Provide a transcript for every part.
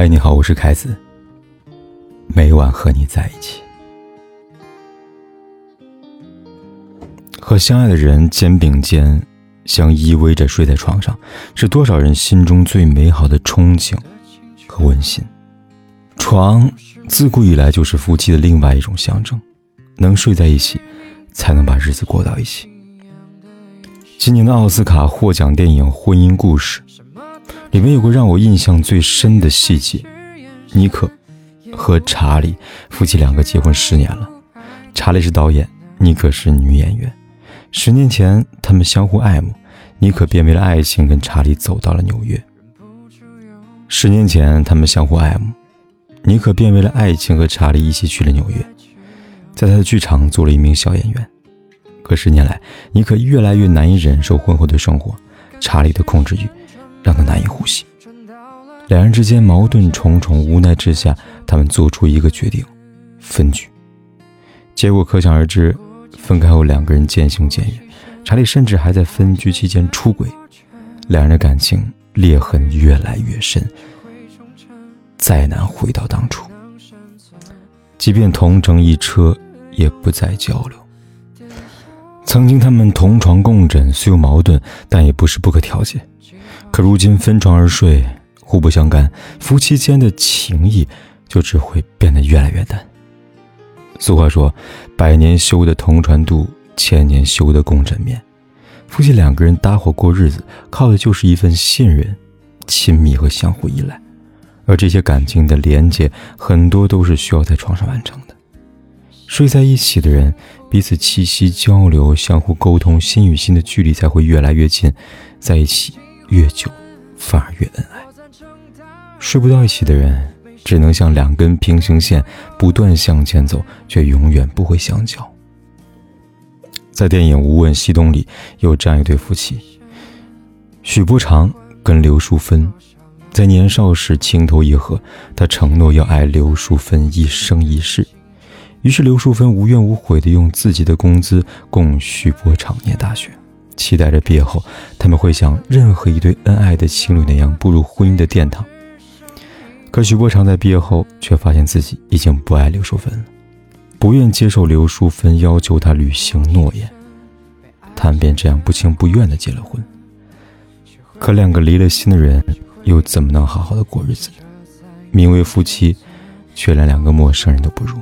嗨，你好，我是凯子。每晚和你在一起，和相爱的人肩并肩，相依偎着睡在床上，是多少人心中最美好的憧憬和温馨。床自古以来就是夫妻的另外一种象征，能睡在一起，才能把日子过到一起。今年的奥斯卡获奖电影《婚姻故事》。里面有个让我印象最深的细节：尼克和查理夫妻两个结婚十年了，查理是导演，尼克是女演员。十年前，他们相互爱慕，尼克便为了爱情跟查理走到了纽约。十年前，他们相互爱慕，尼克便为了爱情和查理一起去了纽约，在他的剧场做了一名小演员。可十年来，尼克越来越难以忍受婚后的生活，查理的控制欲。让他难以呼吸，两人之间矛盾重重，无奈之下，他们做出一个决定：分居。结果可想而知，分开后两个人渐行渐远，查理甚至还在分居期间出轨，两人的感情裂痕越来越深，再难回到当初。即便同乘一车，也不再交流。曾经他们同床共枕，虽有矛盾，但也不是不可调解。可如今分床而睡，互不相干，夫妻间的情谊就只会变得越来越淡。俗话说：“百年修得同船渡，千年修得共枕眠。”夫妻两个人搭伙过日子，靠的就是一份信任、亲密和相互依赖。而这些感情的连接，很多都是需要在床上完成的。睡在一起的人，彼此气息交流、相互沟通，心与心的距离才会越来越近，在一起。越久，反而越恩爱。睡不到一起的人，只能像两根平行线，不断向前走，却永远不会相交。在电影《无问西东》里，有这样一对夫妻：许伯常跟刘淑芬，在年少时情投意合，他承诺要爱刘淑芬一生一世。于是刘淑芬无怨无悔地用自己的工资供许伯常念大学。期待着毕业后，他们会像任何一对恩爱的情侣那样步入婚姻的殿堂。可许伯常在毕业后却发现自己已经不爱刘淑芬了，不愿接受刘淑芬要求他履行诺言，他们便这样不情不愿地结了婚。可两个离了心的人又怎么能好好的过日子呢？名为夫妻，却连两个陌生人都不如。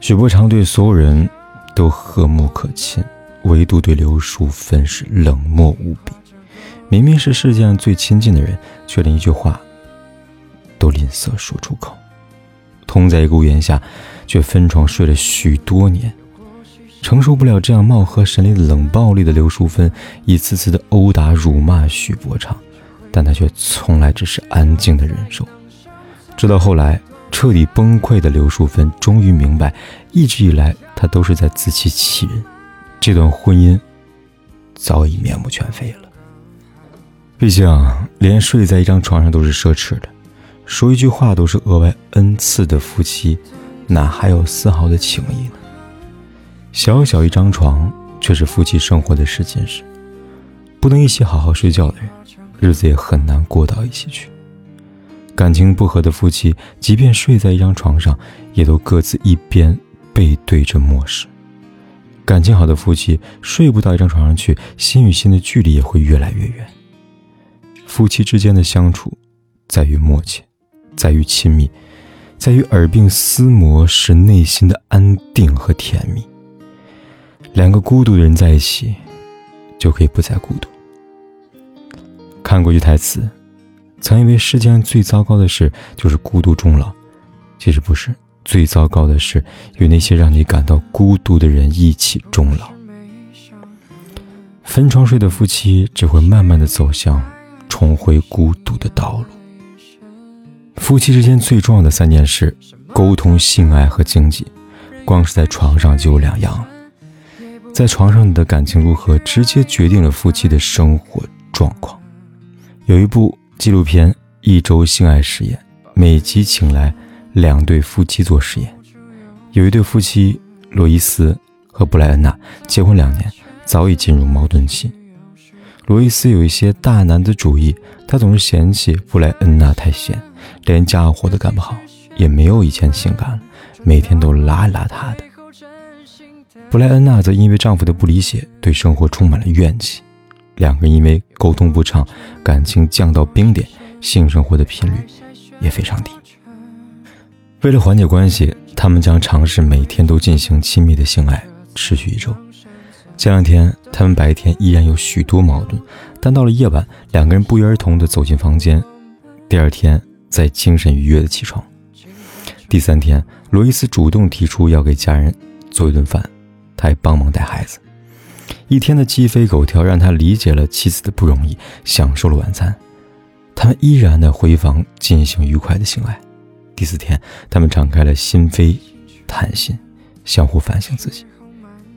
许伯常对所有人都和睦可亲。唯独对刘淑芬是冷漠无比，明明是世界上最亲近的人，却连一句话都吝啬说出口。同在一个屋檐下，却分床睡了许多年，承受不了这样貌合神离冷暴力的刘淑芬，一次次的殴打辱骂许伯常，但他却从来只是安静的忍受。直到后来彻底崩溃的刘淑芬，终于明白，一直以来他都是在自欺欺人。这段婚姻早已面目全非了。毕竟，连睡在一张床上都是奢侈的，说一句话都是额外恩赐的夫妻，哪还有丝毫的情谊呢？小小一张床，却是夫妻生活的试金石。不能一起好好睡觉的人，日子也很难过到一起去。感情不和的夫妻，即便睡在一张床上，也都各自一边背对着末世。感情好的夫妻睡不到一张床上去，心与心的距离也会越来越远。夫妻之间的相处，在于默契，在于亲密，在于耳鬓厮磨，使内心的安定和甜蜜。两个孤独的人在一起，就可以不再孤独。看过一句台词，曾以为世间最糟糕的事就是孤独终老，其实不是。最糟糕的是，与那些让你感到孤独的人一起终老。分床睡的夫妻只会慢慢的走向重回孤独的道路。夫妻之间最重要的三件事：沟通、性爱和经济。光是在床上就有两样。在床上的感情如何，直接决定了夫妻的生活状况。有一部纪录片《一周性爱实验》，每集请来。两对夫妻做实验，有一对夫妻罗伊斯和布莱恩娜结婚两年，早已进入矛盾期。罗伊斯有一些大男子主义，他总是嫌弃布莱恩娜太闲，连家务活都干不好，也没有以前性感了，每天都邋邋遢的。布莱恩娜则因为丈夫的不理解，对生活充满了怨气。两个人因为沟通不畅，感情降到冰点，性生活的频率也非常低。为了缓解关系，他们将尝试每天都进行亲密的性爱，持续一周。前两天，他们白天依然有许多矛盾，但到了夜晚，两个人不约而同地走进房间。第二天，再精神愉悦地起床。第三天，罗伊斯主动提出要给家人做一顿饭。他还帮忙带孩子，一天的鸡飞狗跳让他理解了妻子的不容易，享受了晚餐。他们依然的回房进行愉快的性爱。第四天，他们敞开了心扉，谈心，相互反省自己。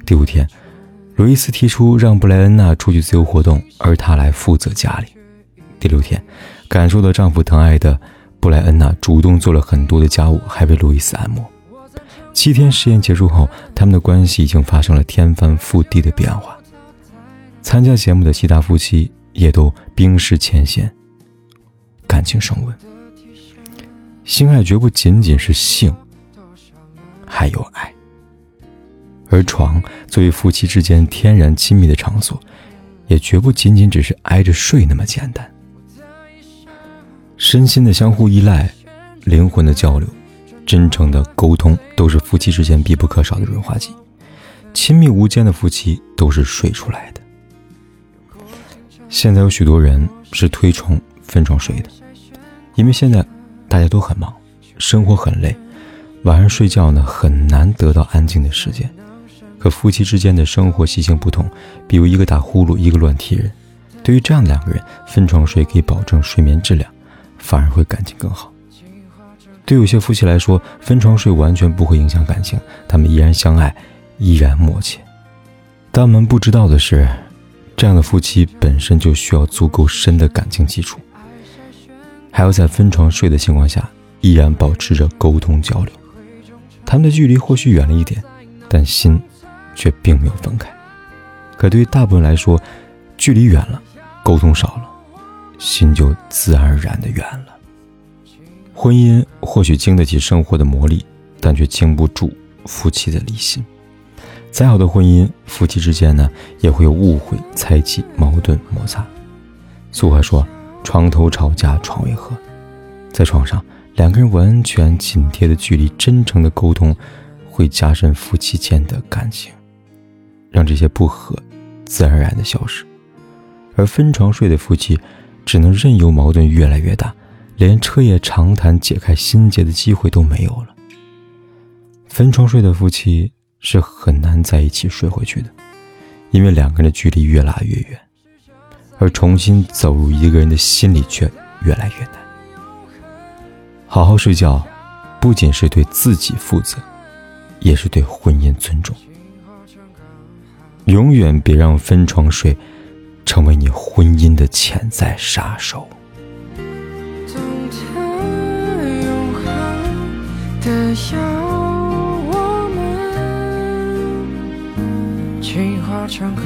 第五天，路易斯提出让布莱恩娜出去自由活动，而他来负责家里。第六天，感受到丈夫疼爱的布莱恩娜主动做了很多的家务，还为路易斯按摩。七天实验结束后，他们的关系已经发生了天翻覆地的变化。参加节目的其他夫妻也都冰释前嫌，感情升温。性爱绝不仅仅是性，还有爱。而床作为夫妻之间天然亲密的场所，也绝不仅仅只是挨着睡那么简单。身心的相互依赖，灵魂的交流。真诚的沟通都是夫妻之间必不可少的润滑剂。亲密无间的夫妻都是睡出来的。现在有许多人是推崇分床睡的，因为现在大家都很忙，生活很累，晚上睡觉呢很难得到安静的时间。可夫妻之间的生活习性不同，比如一个打呼噜，一个乱踢人，对于这样的两个人，分床睡可以保证睡眠质量，反而会感情更好。对有些夫妻来说，分床睡完全不会影响感情，他们依然相爱，依然默契。但我们不知道的是，这样的夫妻本身就需要足够深的感情基础，还要在分床睡的情况下，依然保持着沟通交流。他们的距离或许远了一点，但心却并没有分开。可对于大部分来说，距离远了，沟通少了，心就自然而然的远了。婚姻或许经得起生活的磨砺，但却经不住夫妻的离心。再好的婚姻，夫妻之间呢也会有误会、猜忌、矛盾、摩擦。俗话说：“床头吵架床尾和。”在床上，两个人完全紧贴的距离，真诚的沟通，会加深夫妻间的感情，让这些不和自然而然的消失。而分床睡的夫妻，只能任由矛盾越来越大。连彻夜长谈、解开心结的机会都没有了。分床睡的夫妻是很难在一起睡回去的，因为两个人的距离越拉越远，而重新走入一个人的心里却越来越难。好好睡觉，不仅是对自己负责，也是对婚姻尊重。永远别让分床睡成为你婚姻的潜在杀手。要我们进化成更